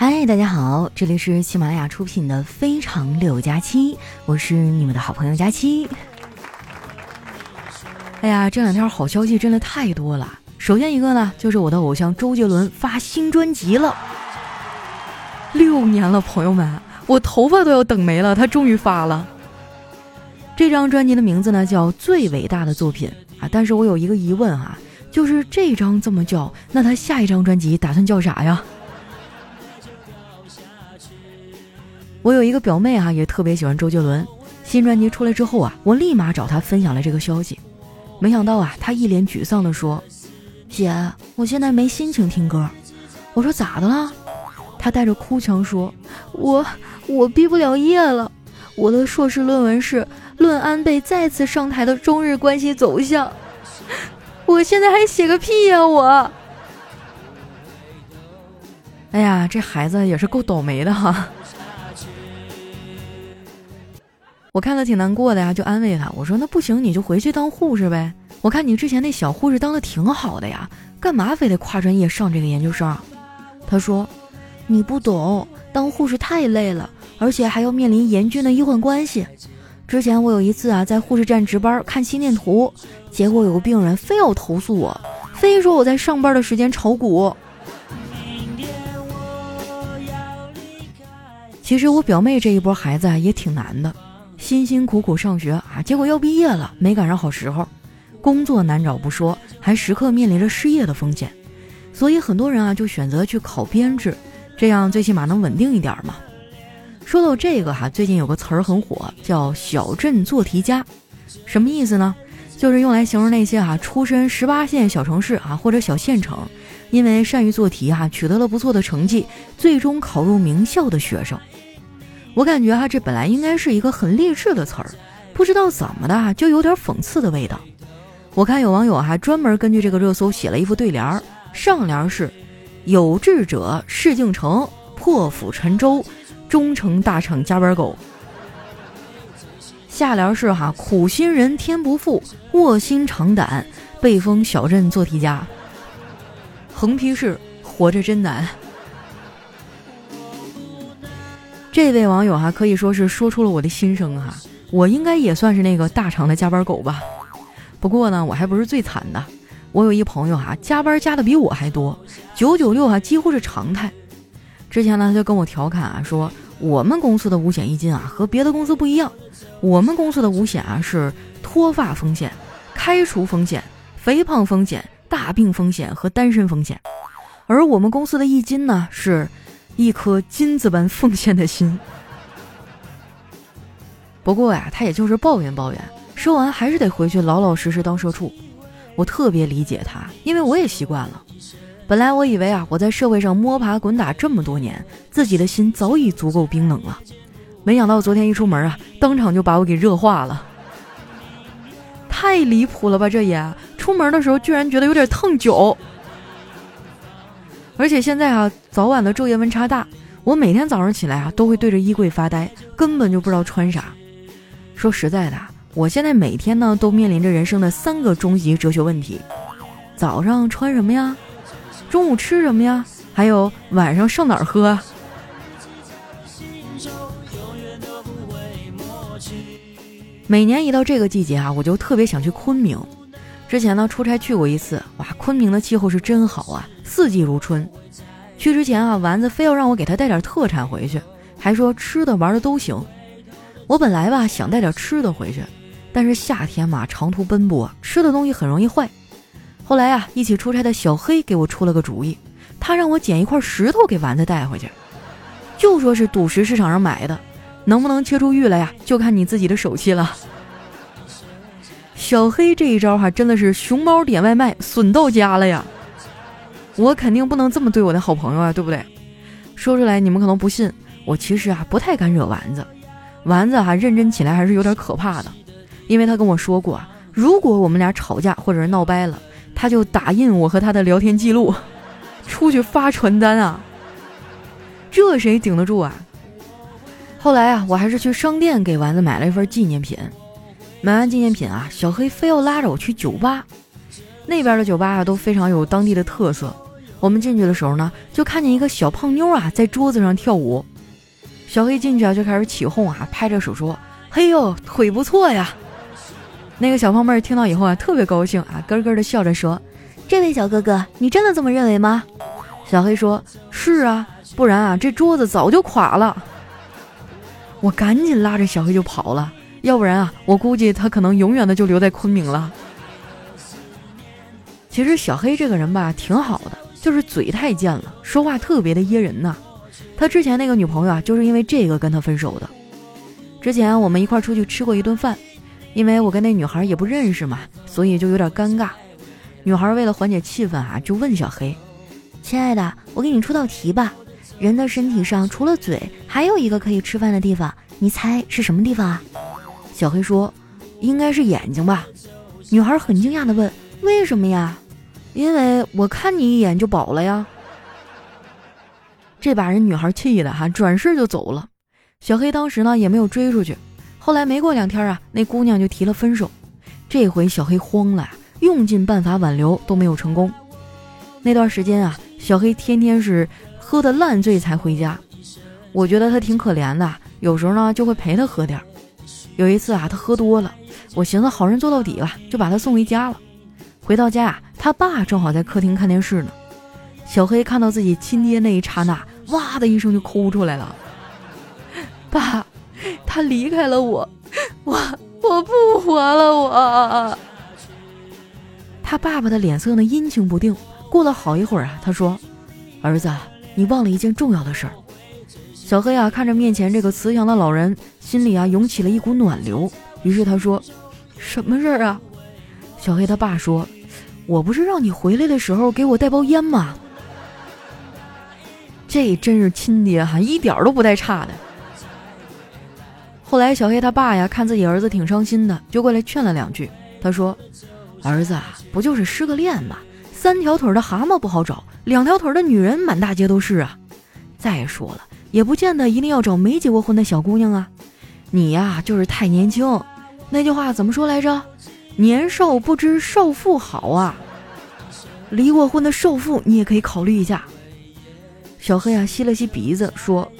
嗨，大家好，这里是喜马拉雅出品的《非常六加七》，我是你们的好朋友佳期。哎呀，这两天好消息真的太多了。首先一个呢，就是我的偶像周杰伦发新专辑了。六年了，朋友们，我头发都要等没了，他终于发了。这张专辑的名字呢叫《最伟大的作品》啊，但是我有一个疑问啊，就是这张这么叫，那他下一张专辑打算叫啥呀？我有一个表妹啊，也特别喜欢周杰伦。新专辑出来之后啊，我立马找她分享了这个消息。没想到啊，她一脸沮丧地说：“姐，我现在没心情听歌。”我说：“咋的了？”她带着哭腔说：“我我毕不了业了，我的硕士论文是论安倍再次上台的中日关系走向。我现在还写个屁呀！我，哎呀，这孩子也是够倒霉的哈。”我看他挺难过的呀，就安慰他。我说：“那不行，你就回去当护士呗。我看你之前那小护士当的挺好的呀，干嘛非得跨专业上这个研究生？”他说：“你不懂，当护士太累了，而且还要面临严峻的医患关系。之前我有一次啊，在护士站值班看心电图，结果有个病人非要投诉我，非说我在上班的时间炒股。其实我表妹这一波孩子啊，也挺难的。”辛辛苦苦上学啊，结果要毕业了，没赶上好时候，工作难找不说，还时刻面临着失业的风险，所以很多人啊就选择去考编制，这样最起码能稳定一点嘛。说到这个哈，最近有个词儿很火，叫“小镇做题家”，什么意思呢？就是用来形容那些哈出身十八线小城市啊或者小县城，因为善于做题哈，取得了不错的成绩，最终考入名校的学生。我感觉哈，这本来应该是一个很励志的词儿，不知道怎么的就有点讽刺的味道。我看有网友还专门根据这个热搜写了一副对联儿，上联是“有志者事竟成，破釜沉舟，终成大厂加班狗”，下联是“哈苦心人天不负，卧薪尝胆，被封小镇做题家”，横批是“活着真难”。这位网友哈可以说是说出了我的心声哈，我应该也算是那个大厂的加班狗吧。不过呢，我还不是最惨的，我有一朋友哈，加班加的比我还多，九九六哈几乎是常态。之前呢，他就跟我调侃啊，说我们公司的五险一金啊和别的公司不一样，我们公司的五险啊是脱发风险、开除风险、肥胖风险、大病风险和单身风险，而我们公司的一金呢是。一颗金子般奉献的心。不过呀，他也就是抱怨抱怨，说完还是得回去老老实实当社畜。我特别理解他，因为我也习惯了。本来我以为啊，我在社会上摸爬滚打这么多年，自己的心早已足够冰冷了。没想到昨天一出门啊，当场就把我给热化了。太离谱了吧！这也出门的时候居然觉得有点烫脚。而且现在啊，早晚的昼夜温差大，我每天早上起来啊，都会对着衣柜发呆，根本就不知道穿啥。说实在的，我现在每天呢，都面临着人生的三个终极哲学问题：早上穿什么呀？中午吃什么呀？还有晚上上哪儿喝？每年一到这个季节啊，我就特别想去昆明。之前呢，出差去过一次，哇，昆明的气候是真好啊，四季如春。去之前啊，丸子非要让我给他带点特产回去，还说吃的玩的都行。我本来吧想带点吃的回去，但是夏天嘛，长途奔波，吃的东西很容易坏。后来啊，一起出差的小黑给我出了个主意，他让我捡一块石头给丸子带回去，就说是赌石市场上买的，能不能切出玉来呀，就看你自己的手气了。小黑这一招哈，真的是熊猫点外卖损到家了呀！我肯定不能这么对我的好朋友啊，对不对？说出来你们可能不信，我其实啊不太敢惹丸子。丸子哈认真起来还是有点可怕的，因为他跟我说过啊，如果我们俩吵架或者是闹掰了，他就打印我和他的聊天记录，出去发传单啊。这谁顶得住啊？后来啊，我还是去商店给丸子买了一份纪念品。买完纪念品啊，小黑非要拉着我去酒吧。那边的酒吧啊都非常有当地的特色。我们进去的时候呢，就看见一个小胖妞啊在桌子上跳舞。小黑进去啊就开始起哄啊，拍着手说：“嘿呦，腿不错呀！”那个小胖妹听到以后啊，特别高兴啊，咯咯的笑着说：“这位小哥哥，你真的这么认为吗？”小黑说：“是啊，不然啊，这桌子早就垮了。”我赶紧拉着小黑就跑了，要不然啊，我估计他可能永远的就留在昆明了。其实小黑这个人吧，挺好的，就是嘴太贱了，说话特别的噎人呐。他之前那个女朋友啊，就是因为这个跟他分手的。之前我们一块出去吃过一顿饭。因为我跟那女孩也不认识嘛，所以就有点尴尬。女孩为了缓解气氛啊，就问小黑：“亲爱的，我给你出道题吧。人的身体上除了嘴，还有一个可以吃饭的地方，你猜是什么地方啊？”小黑说：“应该是眼睛吧。”女孩很惊讶地问：“为什么呀？”“因为我看你一眼就饱了呀。”这把人女孩气的哈，转身就走了。小黑当时呢也没有追出去。后来没过两天啊，那姑娘就提了分手。这回小黑慌了，用尽办法挽留都没有成功。那段时间啊，小黑天天是喝的烂醉才回家。我觉得他挺可怜的，有时候呢就会陪他喝点。有一次啊，他喝多了，我寻思好人做到底吧，就把他送回家了。回到家啊，他爸正好在客厅看电视呢。小黑看到自己亲爹那一刹那，哇的一声就哭出来了，爸。他离开了我，我我不活了，我。他爸爸的脸色呢阴晴不定。过了好一会儿啊，他说：“儿子，你忘了一件重要的事儿。”小黑啊看着面前这个慈祥的老人，心里啊涌起了一股暖流。于是他说：“什么事儿啊？”小黑他爸说：“我不是让你回来的时候给我带包烟吗？”这真是亲爹哈，一点都不带差的。后来，小黑他爸呀，看自己儿子挺伤心的，就过来劝了两句。他说：“儿子啊，不就是失个恋吗？三条腿的蛤蟆不好找，两条腿的女人满大街都是啊。再说了，也不见得一定要找没结过婚的小姑娘啊。你呀，就是太年轻。那句话怎么说来着？年少不知少妇好啊。离过婚的少妇，你也可以考虑一下。”小黑啊，吸了吸鼻子说：“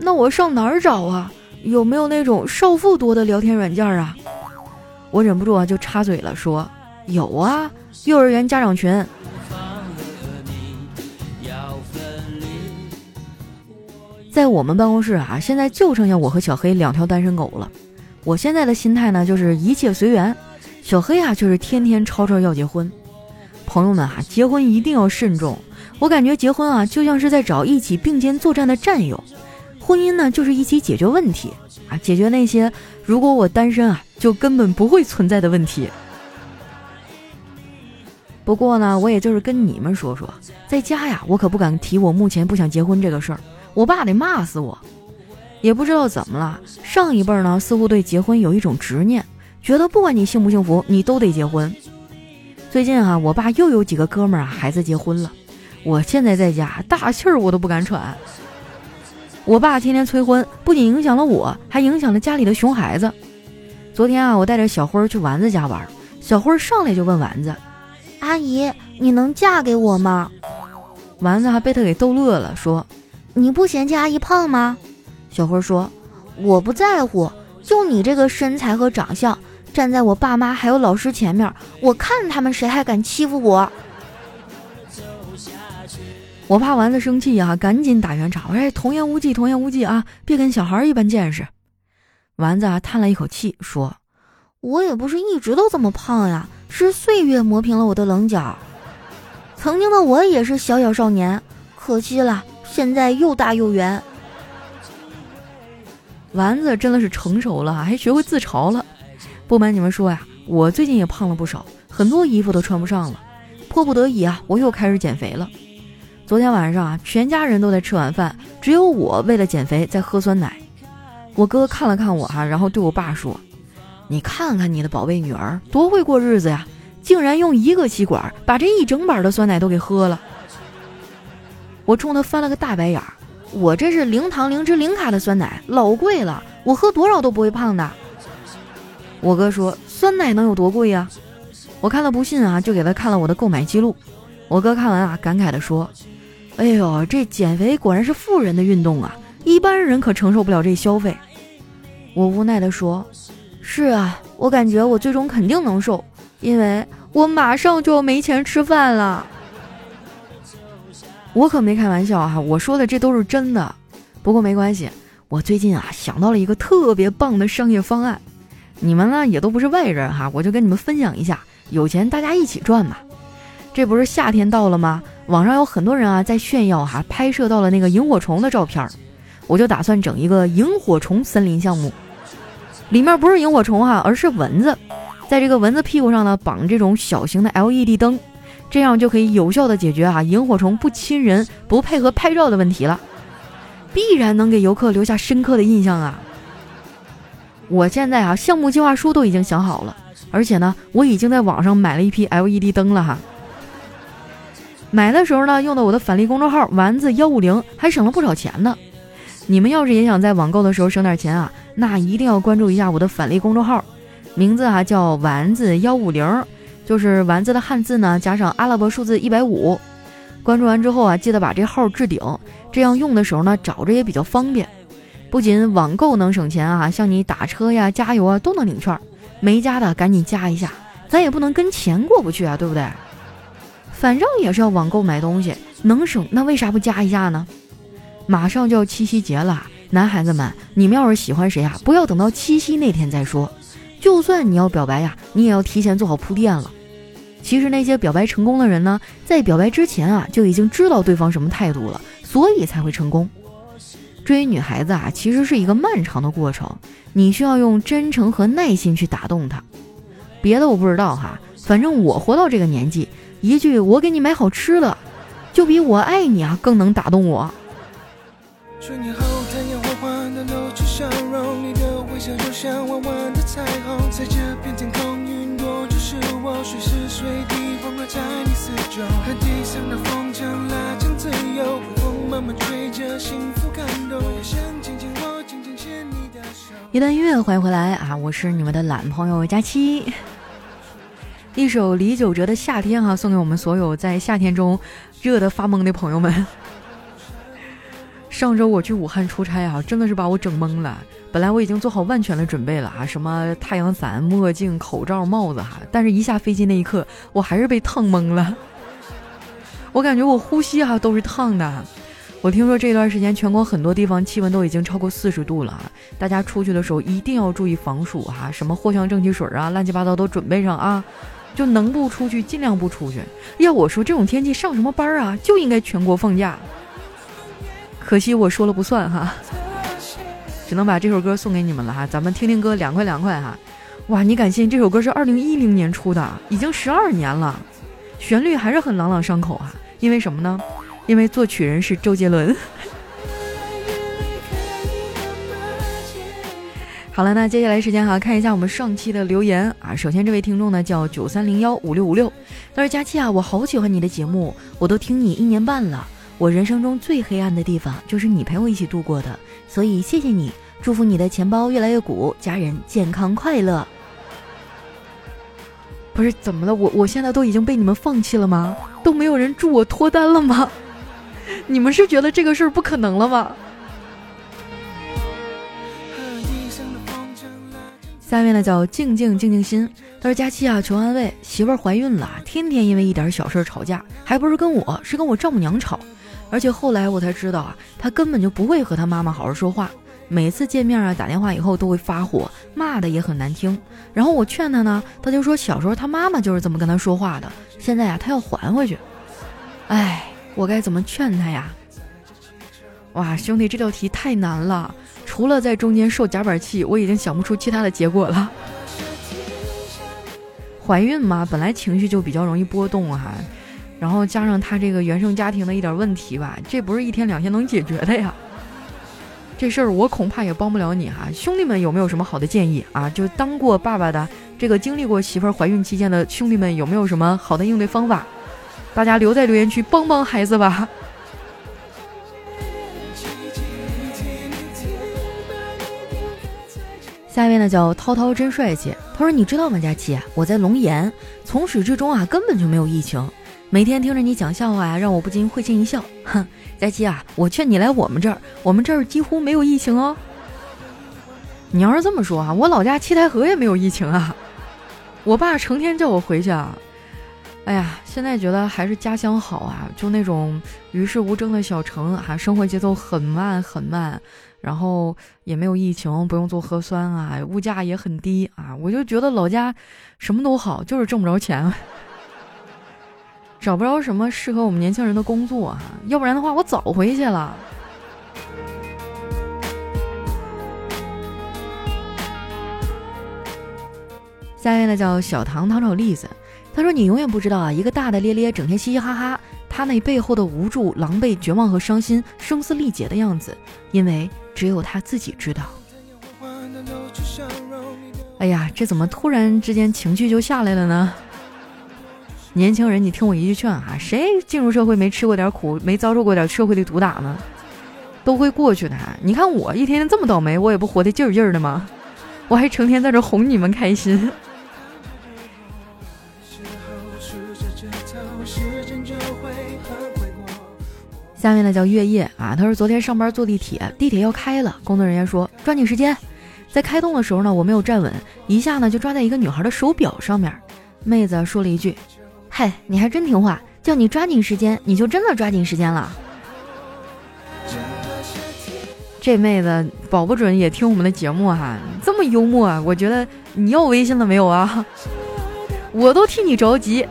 那我上哪儿找啊？”有没有那种少妇多的聊天软件啊？我忍不住啊就插嘴了，说有啊，幼儿园家长群。在我们办公室啊，现在就剩下我和小黑两条单身狗了。我现在的心态呢，就是一切随缘。小黑啊，却是天天吵吵要结婚。朋友们啊，结婚一定要慎重。我感觉结婚啊，就像是在找一起并肩作战的战友。婚姻呢，就是一起解决问题啊，解决那些如果我单身啊，就根本不会存在的问题。不过呢，我也就是跟你们说说，在家呀，我可不敢提我目前不想结婚这个事儿，我爸得骂死我。也不知道怎么了，上一辈呢，似乎对结婚有一种执念，觉得不管你幸不幸福，你都得结婚。最近啊，我爸又有几个哥们儿啊，孩子结婚了，我现在在家大气儿我都不敢喘。我爸天天催婚，不仅影响了我，还影响了家里的熊孩子。昨天啊，我带着小辉去丸子家玩，小辉上来就问丸子：“阿姨，你能嫁给我吗？”丸子还被他给逗乐了，说：“你不嫌弃阿姨胖吗？”小辉说：“我不在乎，就你这个身材和长相，站在我爸妈还有老师前面，我看他们谁还敢欺负我。”我怕丸子生气呀，赶紧打圆场。哎：“童言无忌，童言无忌啊，别跟小孩一般见识。”丸子啊叹了一口气说：“我也不是一直都这么胖呀，是岁月磨平了我的棱角。曾经的我也是小小少年，可惜了，现在又大又圆。”丸子真的是成熟了，还学会自嘲了。不瞒你们说呀，我最近也胖了不少，很多衣服都穿不上了，迫不得已啊，我又开始减肥了。昨天晚上啊，全家人都在吃晚饭，只有我为了减肥在喝酸奶。我哥看了看我哈，然后对我爸说：“你看看你的宝贝女儿多会过日子呀，竟然用一个吸管把这一整板的酸奶都给喝了。”我冲他翻了个大白眼儿，我这是零糖零脂零卡的酸奶，老贵了，我喝多少都不会胖的。我哥说：“酸奶能有多贵呀？”我看了不信啊，就给他看了我的购买记录。我哥看完啊，感慨地说：“哎呦，这减肥果然是富人的运动啊，一般人可承受不了这消费。”我无奈地说：“是啊，我感觉我最终肯定能瘦，因为我马上就要没钱吃饭了。”我可没开玩笑哈，我说的这都是真的。不过没关系，我最近啊想到了一个特别棒的商业方案，你们呢也都不是外人哈，我就跟你们分享一下，有钱大家一起赚嘛。这不是夏天到了吗？网上有很多人啊在炫耀哈，拍摄到了那个萤火虫的照片。我就打算整一个萤火虫森林项目，里面不是萤火虫哈，而是蚊子，在这个蚊子屁股上呢绑这种小型的 LED 灯，这样就可以有效的解决啊萤火虫不亲人、不配合拍照的问题了，必然能给游客留下深刻的印象啊！我现在啊项目计划书都已经想好了，而且呢我已经在网上买了一批 LED 灯了哈。买的时候呢，用的我的返利公众号丸子幺五零，还省了不少钱呢。你们要是也想在网购的时候省点钱啊，那一定要关注一下我的返利公众号，名字哈叫丸子幺五零，就是丸子的汉字呢加上阿拉伯数字一百五。关注完之后啊，记得把这号置顶，这样用的时候呢找着也比较方便。不仅网购能省钱啊，像你打车呀、加油啊都能领券。没加的赶紧加一下，咱也不能跟钱过不去啊，对不对？反正也是要网购买东西，能省那为啥不加一下呢？马上就要七夕节了，男孩子们，你们要是喜欢谁啊，不要等到七夕那天再说。就算你要表白呀，你也要提前做好铺垫了。其实那些表白成功的人呢，在表白之前啊，就已经知道对方什么态度了，所以才会成功。追女孩子啊，其实是一个漫长的过程，你需要用真诚和耐心去打动她。别的我不知道哈，反正我活到这个年纪。一句“我给你买好吃的”，就比我爱你啊更能打动我。春或许是随地风和在你四周，和地上的风筝拉成自由，风慢慢吹着幸福感动一段音乐，欢迎回来啊！我是你们的懒朋友佳期。一首李玖哲的《夏天》哈，送给我们所有在夏天中热得发懵的朋友们。上周我去武汉出差啊，真的是把我整懵了。本来我已经做好万全的准备了啊，什么太阳伞、墨镜、口罩、帽子哈，但是一下飞机那一刻，我还是被烫懵了。我感觉我呼吸哈都是烫的。我听说这段时间全国很多地方气温都已经超过四十度了，大家出去的时候一定要注意防暑哈，什么藿香正气水啊，乱七八糟都准备上啊。就能不出去尽量不出去。要我说，这种天气上什么班啊？就应该全国放假。可惜我说了不算哈，只能把这首歌送给你们了哈。咱们听听歌，凉快凉快哈。哇，你敢信这首歌是二零一零年出的，已经十二年了，旋律还是很朗朗上口啊。因为什么呢？因为作曲人是周杰伦。好了，那接下来时间哈，看一下我们上期的留言啊。首先这位听众呢叫九三零幺五六五六，他说：“佳期啊，我好喜欢你的节目，我都听你一年半了。我人生中最黑暗的地方就是你陪我一起度过的，所以谢谢你，祝福你的钱包越来越鼓，家人健康快乐。”不是怎么了？我我现在都已经被你们放弃了吗？都没有人祝我脱单了吗？你们是觉得这个事儿不可能了吗？下面呢叫静静静静心，他说佳期啊，求安慰，媳妇儿怀孕了，天天因为一点小事吵架，还不是跟我，是跟我丈母娘吵，而且后来我才知道啊，他根本就不会和他妈妈好好说话，每次见面啊打电话以后都会发火，骂的也很难听。然后我劝他呢，他就说小时候他妈妈就是这么跟他说话的，现在啊他要还回去。哎，我该怎么劝他呀？哇，兄弟，这道题太难了。除了在中间受夹板气，我已经想不出其他的结果了。怀孕嘛，本来情绪就比较容易波动哈，然后加上他这个原生家庭的一点问题吧，这不是一天两天能解决的呀。这事儿我恐怕也帮不了你哈。兄弟们有没有什么好的建议啊？就当过爸爸的，这个经历过媳妇儿怀孕期间的兄弟们有没有什么好的应对方法？大家留在留言区帮帮孩子吧。下一位呢叫涛涛真帅气，他说你知道吗，佳琪，我在龙岩，从始至终啊根本就没有疫情，每天听着你讲笑话呀，让我不禁会心一笑。哼，佳期啊，我劝你来我们这儿，我们这儿几乎没有疫情哦。你要是这么说啊，我老家七台河也没有疫情啊。我爸成天叫我回去啊。哎呀，现在觉得还是家乡好啊，就那种与世无争的小城啊，生活节奏很慢很慢，然后也没有疫情，不用做核酸啊，物价也很低啊。我就觉得老家什么都好，就是挣不着钱。找不着什么适合我们年轻人的工作啊，要不然的话我早回去了。下面呢叫小唐糖炒栗子，他说你永远不知道啊，一个大大咧咧、整天嘻嘻哈哈，他那背后的无助、狼狈、绝望和伤心、声嘶力竭的样子，因为只有他自己知道。哎呀，这怎么突然之间情绪就下来了呢？年轻人，你听我一句劝啊，谁进入社会没吃过点苦，没遭受过点社会的毒打呢？都会过去的。你看我一天天这么倒霉，我也不活得劲儿劲儿的吗？我还成天在这哄你们开心。下面呢叫月夜啊，他说昨天上班坐地铁，地铁要开了，工作人员说抓紧时间，在开动的时候呢，我没有站稳，一下呢就抓在一个女孩的手表上面，妹子说了一句。嗨，你还真听话，叫你抓紧时间，你就真的抓紧时间了。这妹子保不准也听我们的节目哈，这么幽默，我觉得你要微信了没有啊？我都替你着急。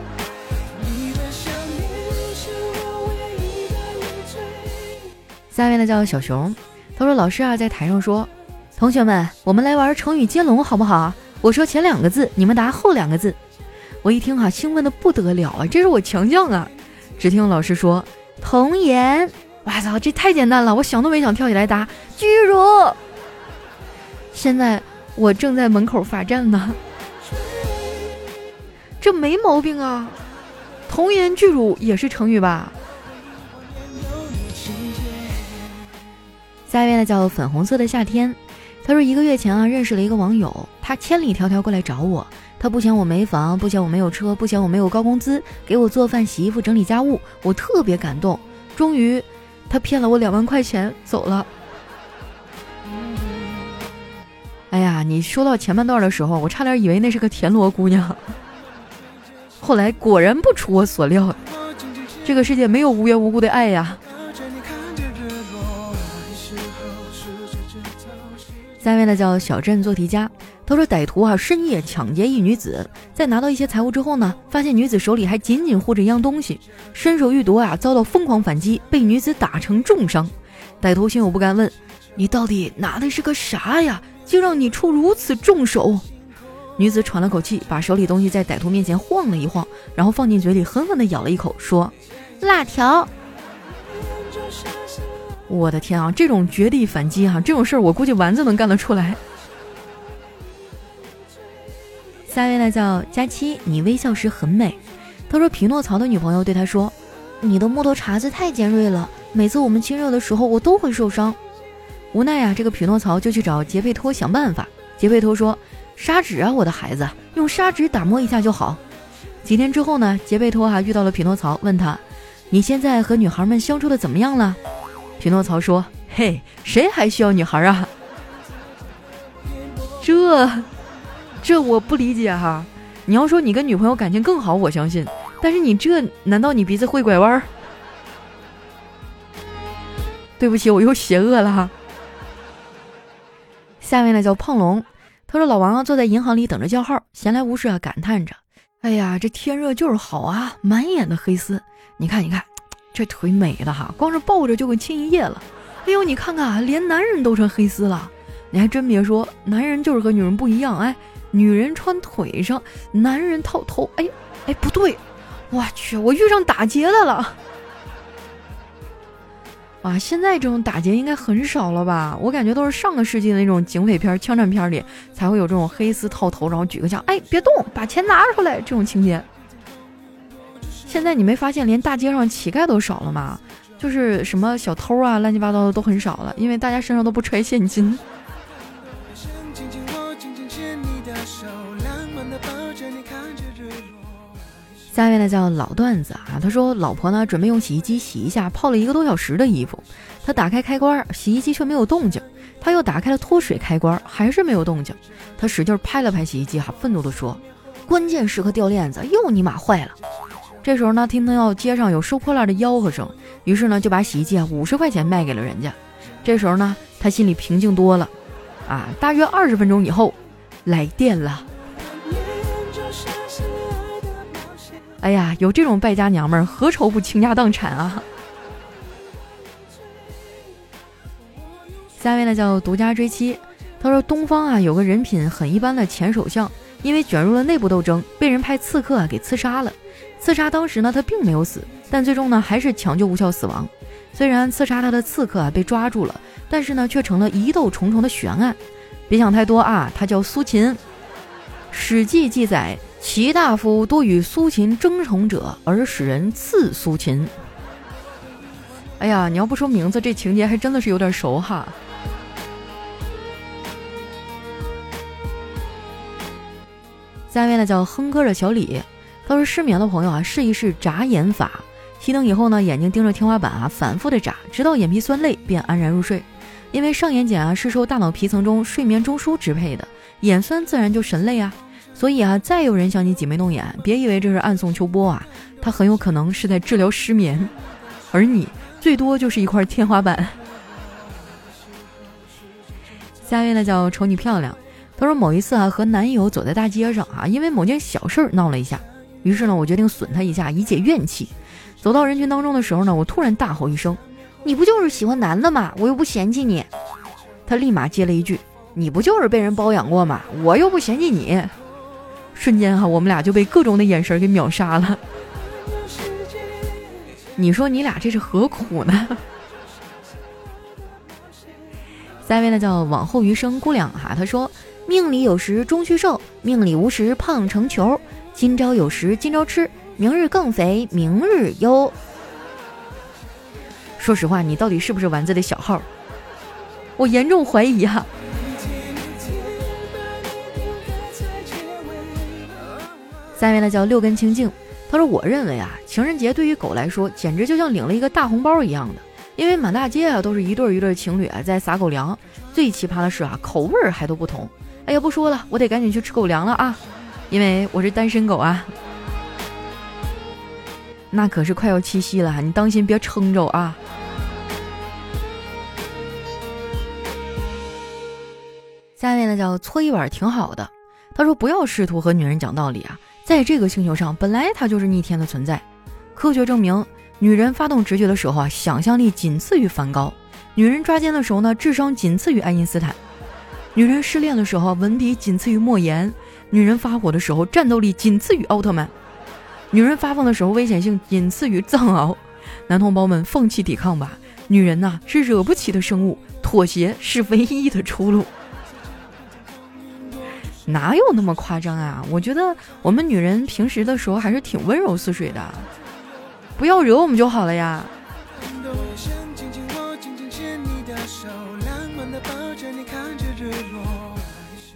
下面呢叫小熊，他说老师啊在台上说，同学们，我们来玩成语接龙好不好？我说前两个字，你们答后两个字。我一听哈，兴奋的不得了啊！这是我强项啊！只听老师说“童颜”，我操，这太简单了，我想都没想跳起来答“巨乳”。现在我正在门口罚站呢，这没毛病啊！“童颜巨乳”也是成语吧？下一位呢，叫粉红色的夏天。他说一个月前啊，认识了一个网友，他千里迢迢过来找我。他不嫌我没房，不嫌我没有车，不嫌我没有高工资，给我做饭、洗衣服、整理家务，我特别感动。终于，他骗了我两万块钱走了。哎呀，你说到前半段的时候，我差点以为那是个田螺姑娘。后来果然不出我所料，这个世界没有无缘无故的爱呀。下面呢叫小镇做题家。他说：“歹徒啊，深夜抢劫一女子，在拿到一些财物之后呢，发现女子手里还紧紧护着一样东西，伸手欲夺啊，遭到疯狂反击，被女子打成重伤。歹徒心有不甘，问：你到底拿的是个啥呀？竟让你出如此重手？女子喘了口气，把手里东西在歹徒面前晃了一晃，然后放进嘴里，狠狠地咬了一口，说：辣条。我的天啊，这种绝地反击哈，这种事儿我估计丸子能干得出来。”下一位呢叫佳期，你微笑时很美。他说匹诺曹的女朋友对他说：“你的木头茬子太尖锐了，每次我们亲热的时候我都会受伤。”无奈呀，这个匹诺曹就去找杰佩托想办法。杰佩托说：“砂纸啊，我的孩子，用砂纸打磨一下就好。”几天之后呢，杰佩托还遇到了匹诺曹，问他：“你现在和女孩们相处的怎么样了？”匹诺曹说：“嘿，谁还需要女孩啊？”这。这我不理解哈，你要说你跟女朋友感情更好，我相信。但是你这难道你鼻子会拐弯？对不起，我又邪恶了哈。下面呢叫胖龙，他说老王啊坐在银行里等着叫号，闲来无事啊感叹着：“哎呀，这天热就是好啊，满眼的黑丝。你看，你看，这腿美的哈，光是抱着就跟亲一夜了。哎呦，你看看，连男人都成黑丝了。你还真别说，男人就是和女人不一样，哎。”女人穿腿上，男人套头。哎，哎，不对，我去，我遇上打劫的了。哇，现在这种打劫应该很少了吧？我感觉都是上个世纪的那种警匪片、枪战片里才会有这种黑丝套头，然后举个枪，哎，别动，把钱拿出来这种情节。现在你没发现连大街上乞丐都少了吗？就是什么小偷啊，乱七八糟的都很少了，因为大家身上都不揣现金。下面呢叫老段子啊，他说老婆呢准备用洗衣机洗一下泡了一个多小时的衣服，他打开开关，洗衣机却没有动静，他又打开了脱水开关，还是没有动静，他使劲拍了拍洗衣机，哈，愤怒地说：“关键时刻掉链子，又你妈坏了。”这时候呢，听到街上有收破烂的吆喝声，于是呢就把洗衣机啊五十块钱卖给了人家。这时候呢，他心里平静多了，啊，大约二十分钟以后，来电了。哎呀，有这种败家娘们儿，何愁不倾家荡产啊？下一位呢叫独家追妻，他说东方啊有个人品很一般的前首相，因为卷入了内部斗争，被人派刺客啊给刺杀了。刺杀当时呢他并没有死，但最终呢还是抢救无效死亡。虽然刺杀他的刺客啊被抓住了，但是呢却成了疑窦重重的悬案。别想太多啊，他叫苏秦，《史记》记载。齐大夫多与苏秦争宠者，而使人刺苏秦。哎呀，你要不说名字，这情节还真的是有点熟哈。下面呢叫哼歌的小李，他说失眠的朋友啊，试一试眨眼法。熄灯以后呢，眼睛盯着天花板啊，反复的眨，直到眼皮酸累，便安然入睡。因为上眼睑啊是受大脑皮层中睡眠中枢支配的，眼酸自然就神累啊。所以啊，再有人向你挤眉弄眼，别以为这是暗送秋波啊，他很有可能是在治疗失眠，而你最多就是一块天花板。下一位呢叫瞅你漂亮，他说某一次啊和男友走在大街上啊，因为某件小事闹了一下，于是呢我决定损他一下以解怨气。走到人群当中的时候呢，我突然大吼一声：“你不就是喜欢男的吗？我又不嫌弃你。”他立马接了一句：“你不就是被人包养过吗？我又不嫌弃你。”瞬间哈，我们俩就被各种的眼神给秒杀了。你说你俩这是何苦呢？下一位呢叫往后余生姑娘哈，她说命里有时终须瘦，命里无时胖成球。今朝有时今朝吃，明日更肥明日忧。说实话，你到底是不是丸子的小号？我严重怀疑哈。下面呢叫六根清净，他说：“我认为啊，情人节对于狗来说，简直就像领了一个大红包一样的，因为满大街啊都是一对一对情侣啊在撒狗粮。最奇葩的是啊，口味儿还都不同。哎呀，不说了，我得赶紧去吃狗粮了啊，因为我是单身狗啊。那可是快要七夕了，你当心别撑着啊。”下面呢叫搓衣板挺好的，他说：“不要试图和女人讲道理啊。”在这个星球上，本来它就是逆天的存在。科学证明，女人发动直觉的时候啊，想象力仅次于梵高；女人抓奸的时候呢，智商仅次于爱因斯坦；女人失恋的时候，文笔仅次于莫言；女人发火的时候，战斗力仅次于奥特曼；女人发疯的时候，危险性仅次于藏獒。男同胞们，放弃抵抗吧！女人呐，是惹不起的生物，妥协是唯一的出路。哪有那么夸张啊？我觉得我们女人平时的时候还是挺温柔似水的，不要惹我们就好了呀。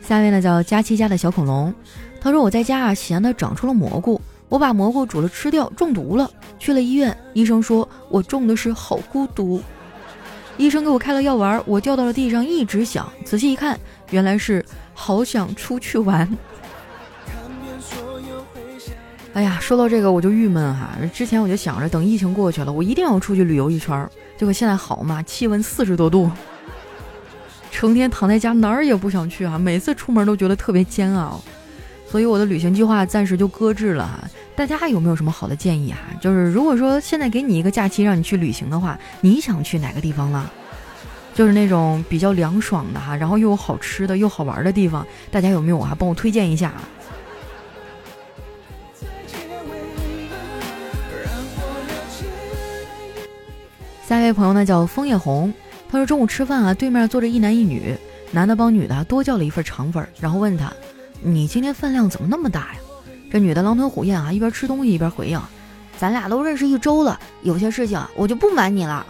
下面呢叫佳期家的小恐龙，他说我在家啊闲的长出了蘑菇，我把蘑菇煮了吃掉，中毒了，去了医院，医生说我中的是好孤独，医生给我开了药丸，我掉到了地上一直响，仔细一看，原来是。好想出去玩。哎呀，说到这个我就郁闷哈。之前我就想着等疫情过去了，我一定要出去旅游一圈。结果现在好嘛，气温四十多度，成天躺在家哪儿也不想去啊。每次出门都觉得特别煎熬，所以我的旅行计划暂时就搁置了哈。大家有没有什么好的建议啊？就是如果说现在给你一个假期让你去旅行的话，你想去哪个地方呢？就是那种比较凉爽的哈，然后又有好吃的又好玩的地方，大家有没有啊？帮我推荐一下。下一位朋友呢叫枫叶红，他说中午吃饭啊，对面坐着一男一女，男的帮女的多叫了一份肠粉，然后问他：“你今天饭量怎么那么大呀？”这女的狼吞虎咽啊，一边吃东西一边回应：“咱俩都认识一周了，有些事情我就不瞒你了。”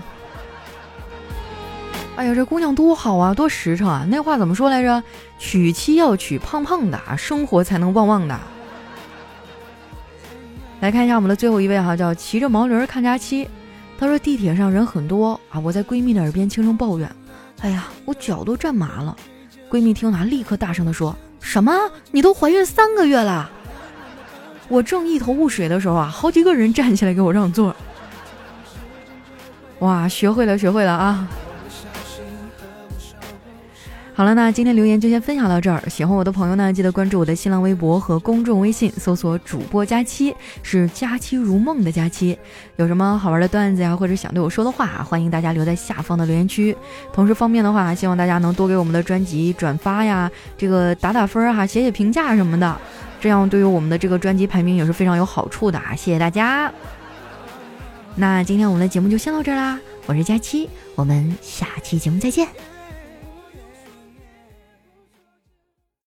哎呀，这姑娘多好啊，多实诚啊！那话怎么说来着？娶妻要娶胖胖的，生活才能旺旺的。来看一下我们的最后一位哈，叫骑着毛驴看假期。他说地铁上人很多啊，我在闺蜜的耳边轻声抱怨：“哎呀，我脚都站麻了。”闺蜜听了立刻大声的说：“什么？你都怀孕三个月了？”我正一头雾水的时候啊，好几个人站起来给我让座。哇，学会了，学会了啊！好了，那今天留言就先分享到这儿。喜欢我的朋友呢，记得关注我的新浪微博和公众微信，搜索“主播佳期”，是“佳期如梦”的佳期。有什么好玩的段子呀，或者想对我说的话，欢迎大家留在下方的留言区。同时方便的话，希望大家能多给我们的专辑转发呀，这个打打分哈，写写评价什么的，这样对于我们的这个专辑排名也是非常有好处的啊！谢谢大家。那今天我们的节目就先到这儿啦，我是佳期，我们下期节目再见。